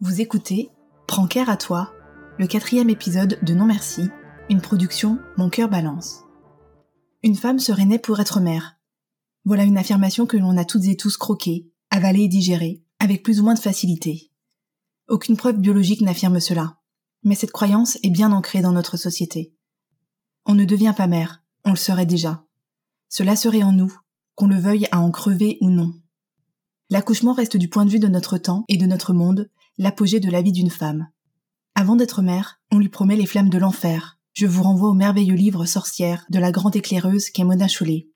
Vous écoutez Prends care à toi, le quatrième épisode de Non Merci, une production Mon cœur balance. Une femme serait née pour être mère. Voilà une affirmation que l'on a toutes et tous croquée, avalée et digérée, avec plus ou moins de facilité. Aucune preuve biologique n'affirme cela, mais cette croyance est bien ancrée dans notre société. On ne devient pas mère, on le serait déjà. Cela serait en nous, qu'on le veuille à en crever ou non. L'accouchement reste du point de vue de notre temps et de notre monde l'apogée de la vie d'une femme. Avant d'être mère, on lui promet les flammes de l'enfer. Je vous renvoie au merveilleux livre Sorcière de la grande éclaireuse qu'est Mona Chollet.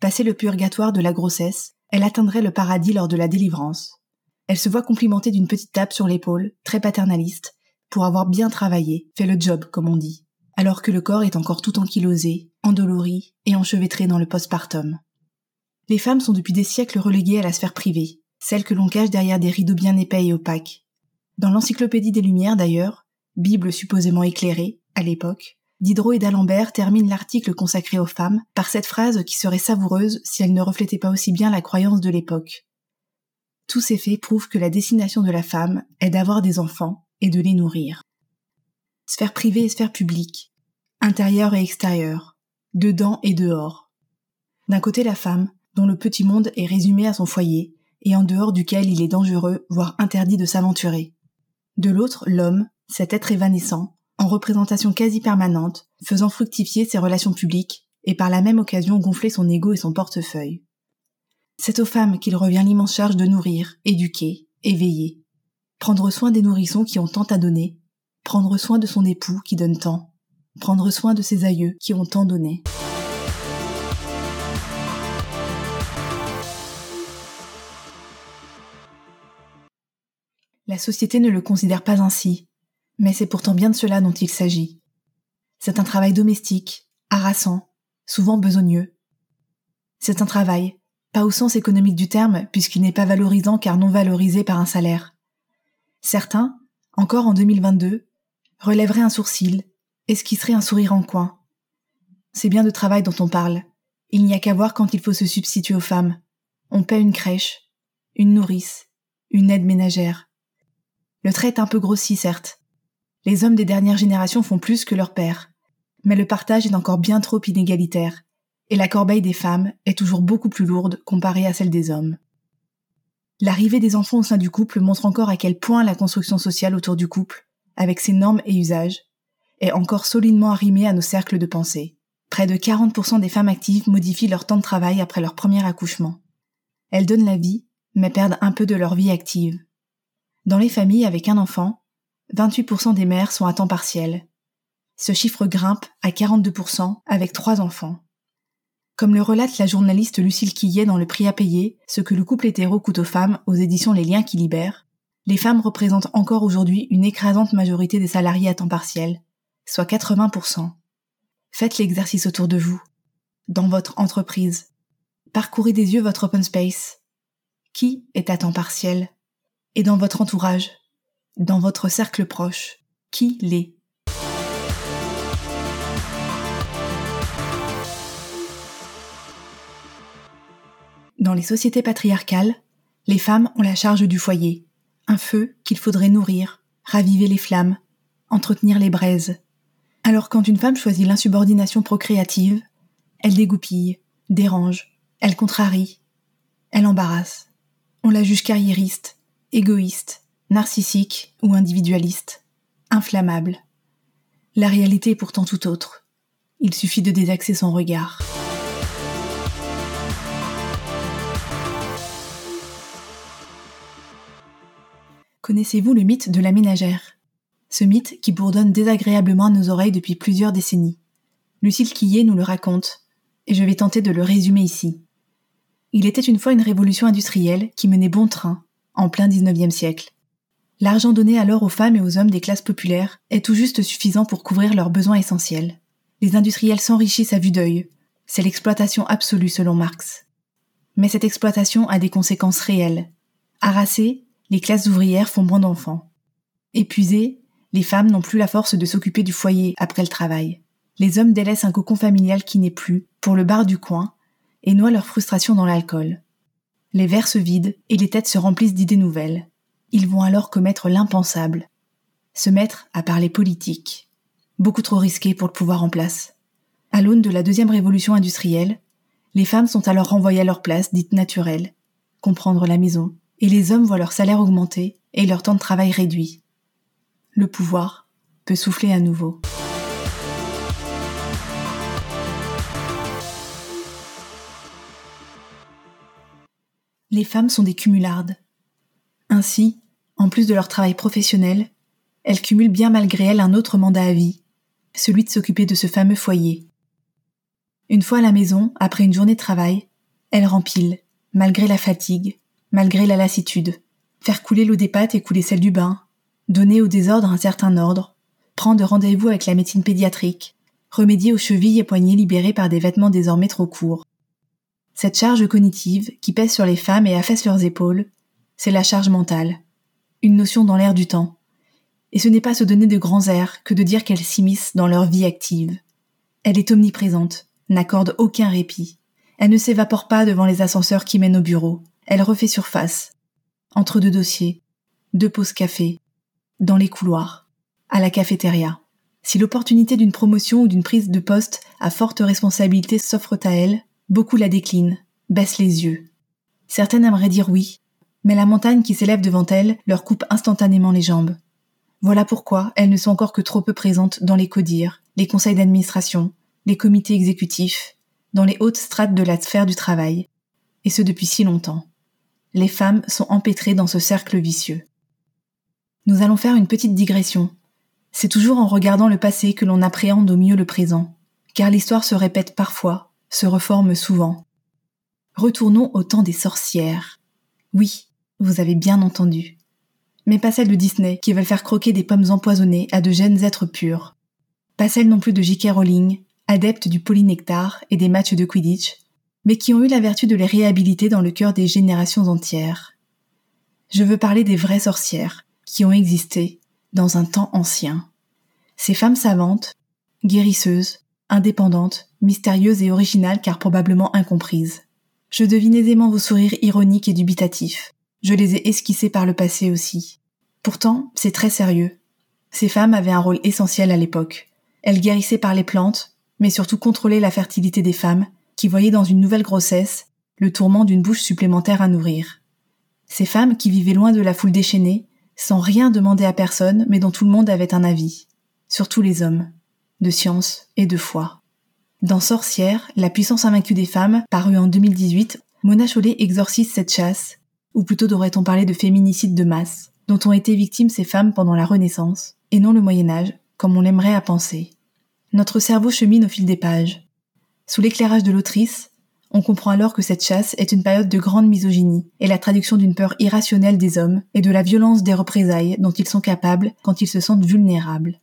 Passé le purgatoire de la grossesse, elle atteindrait le paradis lors de la délivrance. Elle se voit complimentée d'une petite tape sur l'épaule, très paternaliste, pour avoir bien travaillé, fait le job, comme on dit, alors que le corps est encore tout ankylosé, endolori et enchevêtré dans le postpartum. Les femmes sont depuis des siècles reléguées à la sphère privée, celle que l'on cache derrière des rideaux bien épais et opaques, dans l'Encyclopédie des Lumières d'ailleurs, Bible supposément éclairée, à l'époque, Diderot et d'Alembert terminent l'article consacré aux femmes par cette phrase qui serait savoureuse si elle ne reflétait pas aussi bien la croyance de l'époque. Tous ces faits prouvent que la destination de la femme est d'avoir des enfants et de les nourrir. Sphère privée et sphère publique, intérieure et extérieure, dedans et dehors. D'un côté la femme, dont le petit monde est résumé à son foyer, et en dehors duquel il est dangereux, voire interdit de s'aventurer. De l'autre, l'homme, cet être évanescent, en représentation quasi permanente, faisant fructifier ses relations publiques et par la même occasion gonfler son ego et son portefeuille. C'est aux femmes qu'il revient l'immense charge de nourrir, éduquer, éveiller, prendre soin des nourrissons qui ont tant à donner, prendre soin de son époux qui donne tant, prendre soin de ses aïeux qui ont tant donné. La société ne le considère pas ainsi, mais c'est pourtant bien de cela dont il s'agit. C'est un travail domestique, harassant, souvent besogneux. C'est un travail, pas au sens économique du terme, puisqu'il n'est pas valorisant car non valorisé par un salaire. Certains, encore en 2022, relèveraient un sourcil, esquisseraient un sourire en coin. C'est bien de travail dont on parle. Il n'y a qu'à voir quand il faut se substituer aux femmes. On paie une crèche, une nourrice, une aide ménagère. Le trait est un peu grossi, certes. Les hommes des dernières générations font plus que leurs pères. Mais le partage est encore bien trop inégalitaire, et la corbeille des femmes est toujours beaucoup plus lourde comparée à celle des hommes. L'arrivée des enfants au sein du couple montre encore à quel point la construction sociale autour du couple, avec ses normes et usages, est encore solidement arrimée à nos cercles de pensée. Près de 40% des femmes actives modifient leur temps de travail après leur premier accouchement. Elles donnent la vie, mais perdent un peu de leur vie active. Dans les familles avec un enfant, 28% des mères sont à temps partiel. Ce chiffre grimpe à 42% avec trois enfants. Comme le relate la journaliste Lucille Quillet dans Le prix à payer, ce que le couple hétéro coûte aux femmes aux éditions Les liens qui libèrent, les femmes représentent encore aujourd'hui une écrasante majorité des salariés à temps partiel, soit 80%. Faites l'exercice autour de vous, dans votre entreprise. Parcourez des yeux votre open space. Qui est à temps partiel? Et dans votre entourage, dans votre cercle proche, qui l'est? Dans les sociétés patriarcales, les femmes ont la charge du foyer, un feu qu'il faudrait nourrir, raviver les flammes, entretenir les braises. Alors quand une femme choisit l'insubordination procréative, elle dégoupille, dérange, elle contrarie, elle embarrasse. On la juge carriériste, égoïste, narcissique ou individualiste, inflammable. La réalité est pourtant tout autre. Il suffit de désaxer son regard. Connaissez-vous le mythe de la ménagère? Ce mythe qui bourdonne désagréablement à nos oreilles depuis plusieurs décennies. Lucille Quillet nous le raconte, et je vais tenter de le résumer ici. Il était une fois une révolution industrielle qui menait bon train, en plein 19e siècle. L'argent donné alors aux femmes et aux hommes des classes populaires est tout juste suffisant pour couvrir leurs besoins essentiels. Les industriels s'enrichissent à vue d'œil. C'est l'exploitation absolue selon Marx. Mais cette exploitation a des conséquences réelles. Harassées, les classes ouvrières font moins d'enfants. Épuisées, les femmes n'ont plus la force de s'occuper du foyer après le travail. Les hommes délaissent un cocon familial qui n'est plus, pour le bar du coin, et noient leur frustration dans l'alcool. Les verres se vident et les têtes se remplissent d'idées nouvelles. Ils vont alors commettre l'impensable. Se mettre à parler politique. Beaucoup trop risqué pour le pouvoir en place. À l'aune de la deuxième révolution industrielle, les femmes sont alors renvoyées à leur place dite naturelle, comprendre la maison, et les hommes voient leur salaire augmenter et leur temps de travail réduit. Le pouvoir peut souffler à nouveau. Femmes sont des cumulardes. Ainsi, en plus de leur travail professionnel, elles cumulent bien malgré elles un autre mandat à vie, celui de s'occuper de ce fameux foyer. Une fois à la maison, après une journée de travail, elles rempilent, malgré la fatigue, malgré la lassitude, faire couler l'eau des pâtes et couler celle du bain, donner au désordre un certain ordre, prendre rendez-vous avec la médecine pédiatrique, remédier aux chevilles et poignets libérés par des vêtements désormais trop courts. Cette charge cognitive qui pèse sur les femmes et affaisse leurs épaules, c'est la charge mentale, une notion dans l'air du temps. Et ce n'est pas se donner de grands airs que de dire qu'elles s'immiscent dans leur vie active. Elle est omniprésente, n'accorde aucun répit. Elle ne s'évapore pas devant les ascenseurs qui mènent au bureau. Elle refait surface. Entre deux dossiers, deux pauses café, dans les couloirs, à la cafétéria. Si l'opportunité d'une promotion ou d'une prise de poste à forte responsabilité s'offre à elle, Beaucoup la déclinent, baissent les yeux. Certaines aimeraient dire oui, mais la montagne qui s'élève devant elles leur coupe instantanément les jambes. Voilà pourquoi elles ne sont encore que trop peu présentes dans les CODIR, les conseils d'administration, les comités exécutifs, dans les hautes strates de la sphère du travail, et ce depuis si longtemps. Les femmes sont empêtrées dans ce cercle vicieux. Nous allons faire une petite digression. C'est toujours en regardant le passé que l'on appréhende au mieux le présent, car l'histoire se répète parfois se reforme souvent. Retournons au temps des sorcières. Oui, vous avez bien entendu. Mais pas celles de Disney qui veulent faire croquer des pommes empoisonnées à de jeunes êtres purs. Pas celles non plus de J.K. Rowling, adeptes du polynectar et des matchs de Quidditch, mais qui ont eu la vertu de les réhabiliter dans le cœur des générations entières. Je veux parler des vraies sorcières, qui ont existé dans un temps ancien. Ces femmes savantes, guérisseuses, indépendante, mystérieuse et originale car probablement incomprise. Je devine aisément vos sourires ironiques et dubitatifs. Je les ai esquissés par le passé aussi. Pourtant, c'est très sérieux. Ces femmes avaient un rôle essentiel à l'époque. Elles guérissaient par les plantes, mais surtout contrôlaient la fertilité des femmes, qui voyaient dans une nouvelle grossesse le tourment d'une bouche supplémentaire à nourrir. Ces femmes qui vivaient loin de la foule déchaînée, sans rien demander à personne, mais dont tout le monde avait un avis, surtout les hommes de science et de foi. Dans Sorcière, la puissance invaincue des femmes, paru en 2018, Mona Chollet exorcise cette chasse, ou plutôt devrait-on parler de féminicide de masse, dont ont été victimes ces femmes pendant la Renaissance, et non le Moyen Âge, comme on l'aimerait à penser. Notre cerveau chemine au fil des pages. Sous l'éclairage de l'autrice, on comprend alors que cette chasse est une période de grande misogynie et la traduction d'une peur irrationnelle des hommes et de la violence des représailles dont ils sont capables quand ils se sentent vulnérables.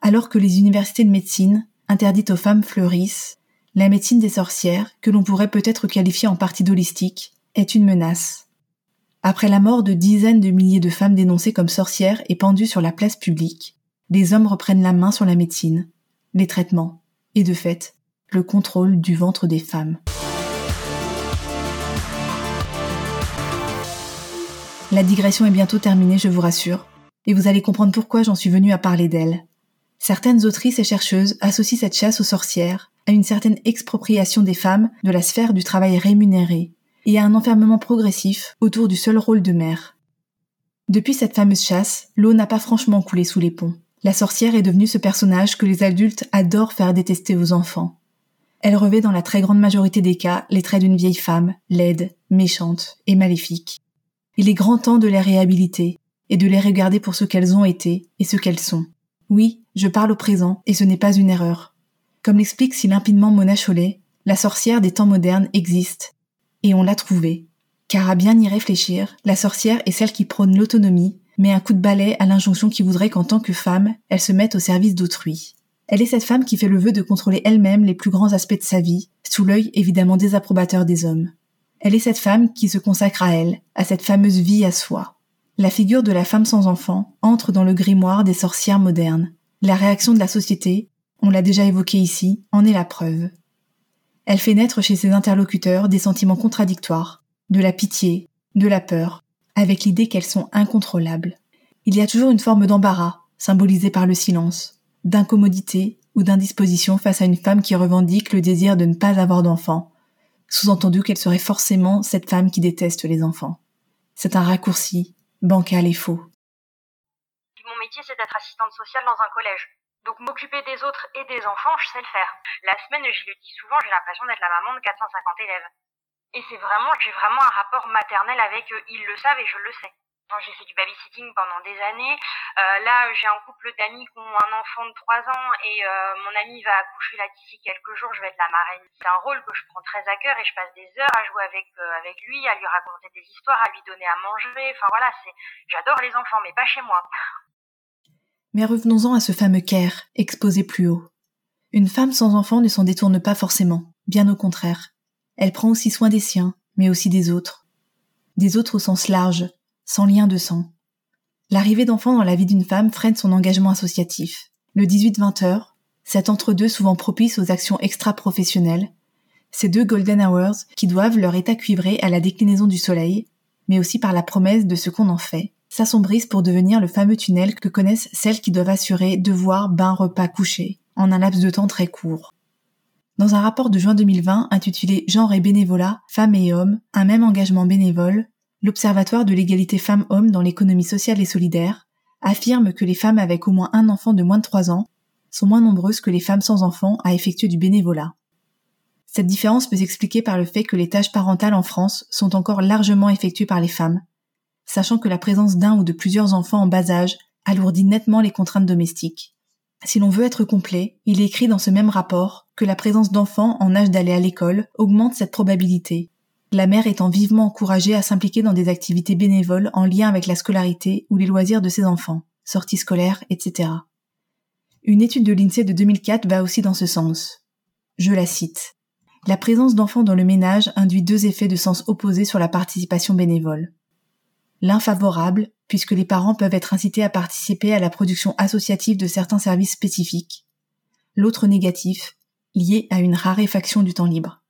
Alors que les universités de médecine, interdites aux femmes, fleurissent, la médecine des sorcières, que l'on pourrait peut-être qualifier en partie d'holistique, est une menace. Après la mort de dizaines de milliers de femmes dénoncées comme sorcières et pendues sur la place publique, les hommes reprennent la main sur la médecine, les traitements, et de fait, le contrôle du ventre des femmes. La digression est bientôt terminée, je vous rassure, et vous allez comprendre pourquoi j'en suis venue à parler d'elle. Certaines autrices et chercheuses associent cette chasse aux sorcières à une certaine expropriation des femmes de la sphère du travail rémunéré et à un enfermement progressif autour du seul rôle de mère. Depuis cette fameuse chasse, l'eau n'a pas franchement coulé sous les ponts. La sorcière est devenue ce personnage que les adultes adorent faire détester aux enfants. Elle revêt dans la très grande majorité des cas les traits d'une vieille femme, laide, méchante et maléfique. Il est grand temps de les réhabiliter et de les regarder pour ce qu'elles ont été et ce qu'elles sont. Oui, je parle au présent, et ce n'est pas une erreur. Comme l'explique si limpidement Mona Chollet, la sorcière des temps modernes existe, et on l'a trouvée. Car à bien y réfléchir, la sorcière est celle qui prône l'autonomie, met un coup de balai à l'injonction qui voudrait qu'en tant que femme, elle se mette au service d'autrui. Elle est cette femme qui fait le vœu de contrôler elle-même les plus grands aspects de sa vie, sous l'œil évidemment désapprobateur des hommes. Elle est cette femme qui se consacre à elle, à cette fameuse vie à soi. La figure de la femme sans enfant entre dans le grimoire des sorcières modernes. La réaction de la société, on l'a déjà évoqué ici, en est la preuve. Elle fait naître chez ses interlocuteurs des sentiments contradictoires, de la pitié, de la peur, avec l'idée qu'elles sont incontrôlables. Il y a toujours une forme d'embarras, symbolisée par le silence, d'incommodité ou d'indisposition face à une femme qui revendique le désir de ne pas avoir d'enfants, sous-entendu qu'elle serait forcément cette femme qui déteste les enfants. C'est un raccourci, bancal et faux. Mon métier, c'est d'être assistante sociale dans un collège. Donc m'occuper des autres et des enfants, je sais le faire. La semaine, je le dis souvent, j'ai l'impression d'être la maman de 450 élèves. Et c'est vraiment, j'ai vraiment un rapport maternel avec eux. Ils le savent et je le sais. J'ai fait du babysitting pendant des années. Euh, là, j'ai un couple d'amis qui ont un enfant de 3 ans et euh, mon ami va accoucher là d'ici quelques jours. Je vais être la marraine. C'est un rôle que je prends très à cœur et je passe des heures à jouer avec euh, avec lui, à lui raconter des histoires, à lui donner à manger. Enfin voilà, c'est j'adore les enfants, mais pas chez moi. Mais revenons-en à ce fameux care exposé plus haut. Une femme sans enfant ne s'en détourne pas forcément, bien au contraire. Elle prend aussi soin des siens, mais aussi des autres. Des autres au sens large, sans lien de sang. L'arrivée d'enfants dans la vie d'une femme freine son engagement associatif. Le 18-20 heures, cet entre-deux souvent propice aux actions extra-professionnelles, ces deux golden hours qui doivent leur état cuivré à la déclinaison du soleil, mais aussi par la promesse de ce qu'on en fait, s'assombrissent pour devenir le fameux tunnel que connaissent celles qui doivent assurer devoir, bain, repas, coucher, en un laps de temps très court. Dans un rapport de juin 2020 intitulé Genre et bénévolat, femmes et hommes, un même engagement bénévole, l'Observatoire de l'égalité femmes-hommes dans l'économie sociale et solidaire affirme que les femmes avec au moins un enfant de moins de 3 ans sont moins nombreuses que les femmes sans enfants à effectuer du bénévolat. Cette différence peut s'expliquer par le fait que les tâches parentales en France sont encore largement effectuées par les femmes, sachant que la présence d'un ou de plusieurs enfants en bas âge alourdit nettement les contraintes domestiques. Si l'on veut être complet, il est écrit dans ce même rapport que la présence d'enfants en âge d'aller à l'école augmente cette probabilité, la mère étant vivement encouragée à s'impliquer dans des activités bénévoles en lien avec la scolarité ou les loisirs de ses enfants, sorties scolaires, etc. Une étude de l'INSEE de 2004 va aussi dans ce sens. Je la cite. La présence d'enfants dans le ménage induit deux effets de sens opposés sur la participation bénévole l'un favorable, puisque les parents peuvent être incités à participer à la production associative de certains services spécifiques, l'autre négatif, lié à une raréfaction du temps libre.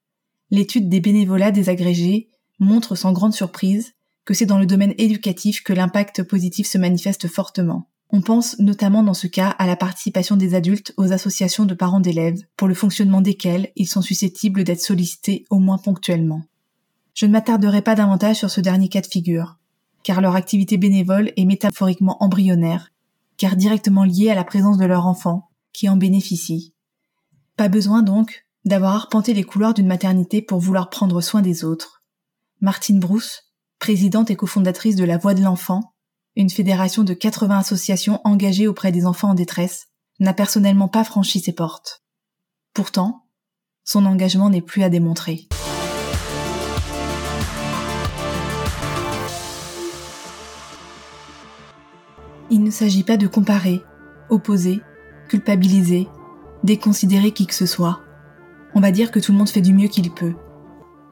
L'étude des bénévolats désagrégés montre sans grande surprise que c'est dans le domaine éducatif que l'impact positif se manifeste fortement. On pense notamment dans ce cas à la participation des adultes aux associations de parents d'élèves, pour le fonctionnement desquelles ils sont susceptibles d'être sollicités au moins ponctuellement. Je ne m'attarderai pas davantage sur ce dernier cas de figure car leur activité bénévole est métaphoriquement embryonnaire, car directement liée à la présence de leur enfant, qui en bénéficie. Pas besoin donc d'avoir arpenté les couloirs d'une maternité pour vouloir prendre soin des autres. Martine Brousse, présidente et cofondatrice de la Voix de l'enfant, une fédération de 80 associations engagées auprès des enfants en détresse, n'a personnellement pas franchi ses portes. Pourtant, son engagement n'est plus à démontrer. Il ne s'agit pas de comparer, opposer, culpabiliser, déconsidérer qui que ce soit. On va dire que tout le monde fait du mieux qu'il peut.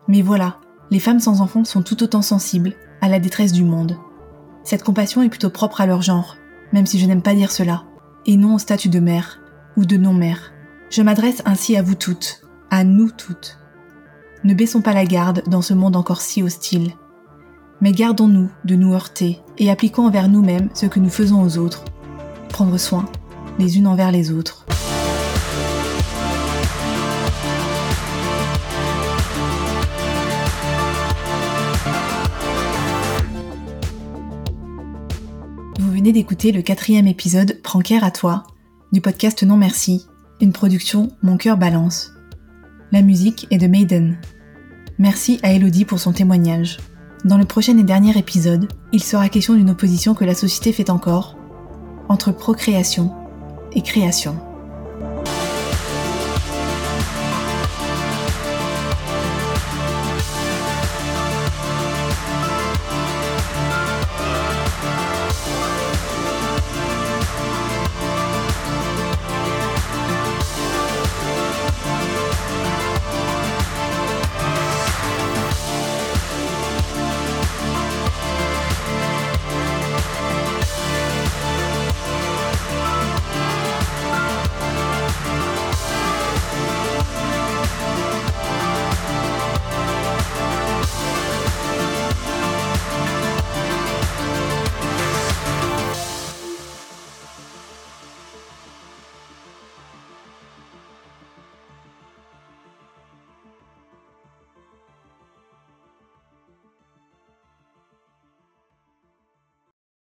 Mais voilà, les femmes sans enfants sont tout autant sensibles à la détresse du monde. Cette compassion est plutôt propre à leur genre, même si je n'aime pas dire cela, et non au statut de mère ou de non-mère. Je m'adresse ainsi à vous toutes, à nous toutes. Ne baissons pas la garde dans ce monde encore si hostile mais gardons-nous de nous heurter et appliquons envers nous-mêmes ce que nous faisons aux autres. Prendre soin les unes envers les autres. D'écouter le quatrième épisode Prends care à toi du podcast Non Merci, une production Mon cœur balance. La musique est de Maiden. Merci à Elodie pour son témoignage. Dans le prochain et dernier épisode, il sera question d'une opposition que la société fait encore entre procréation et création.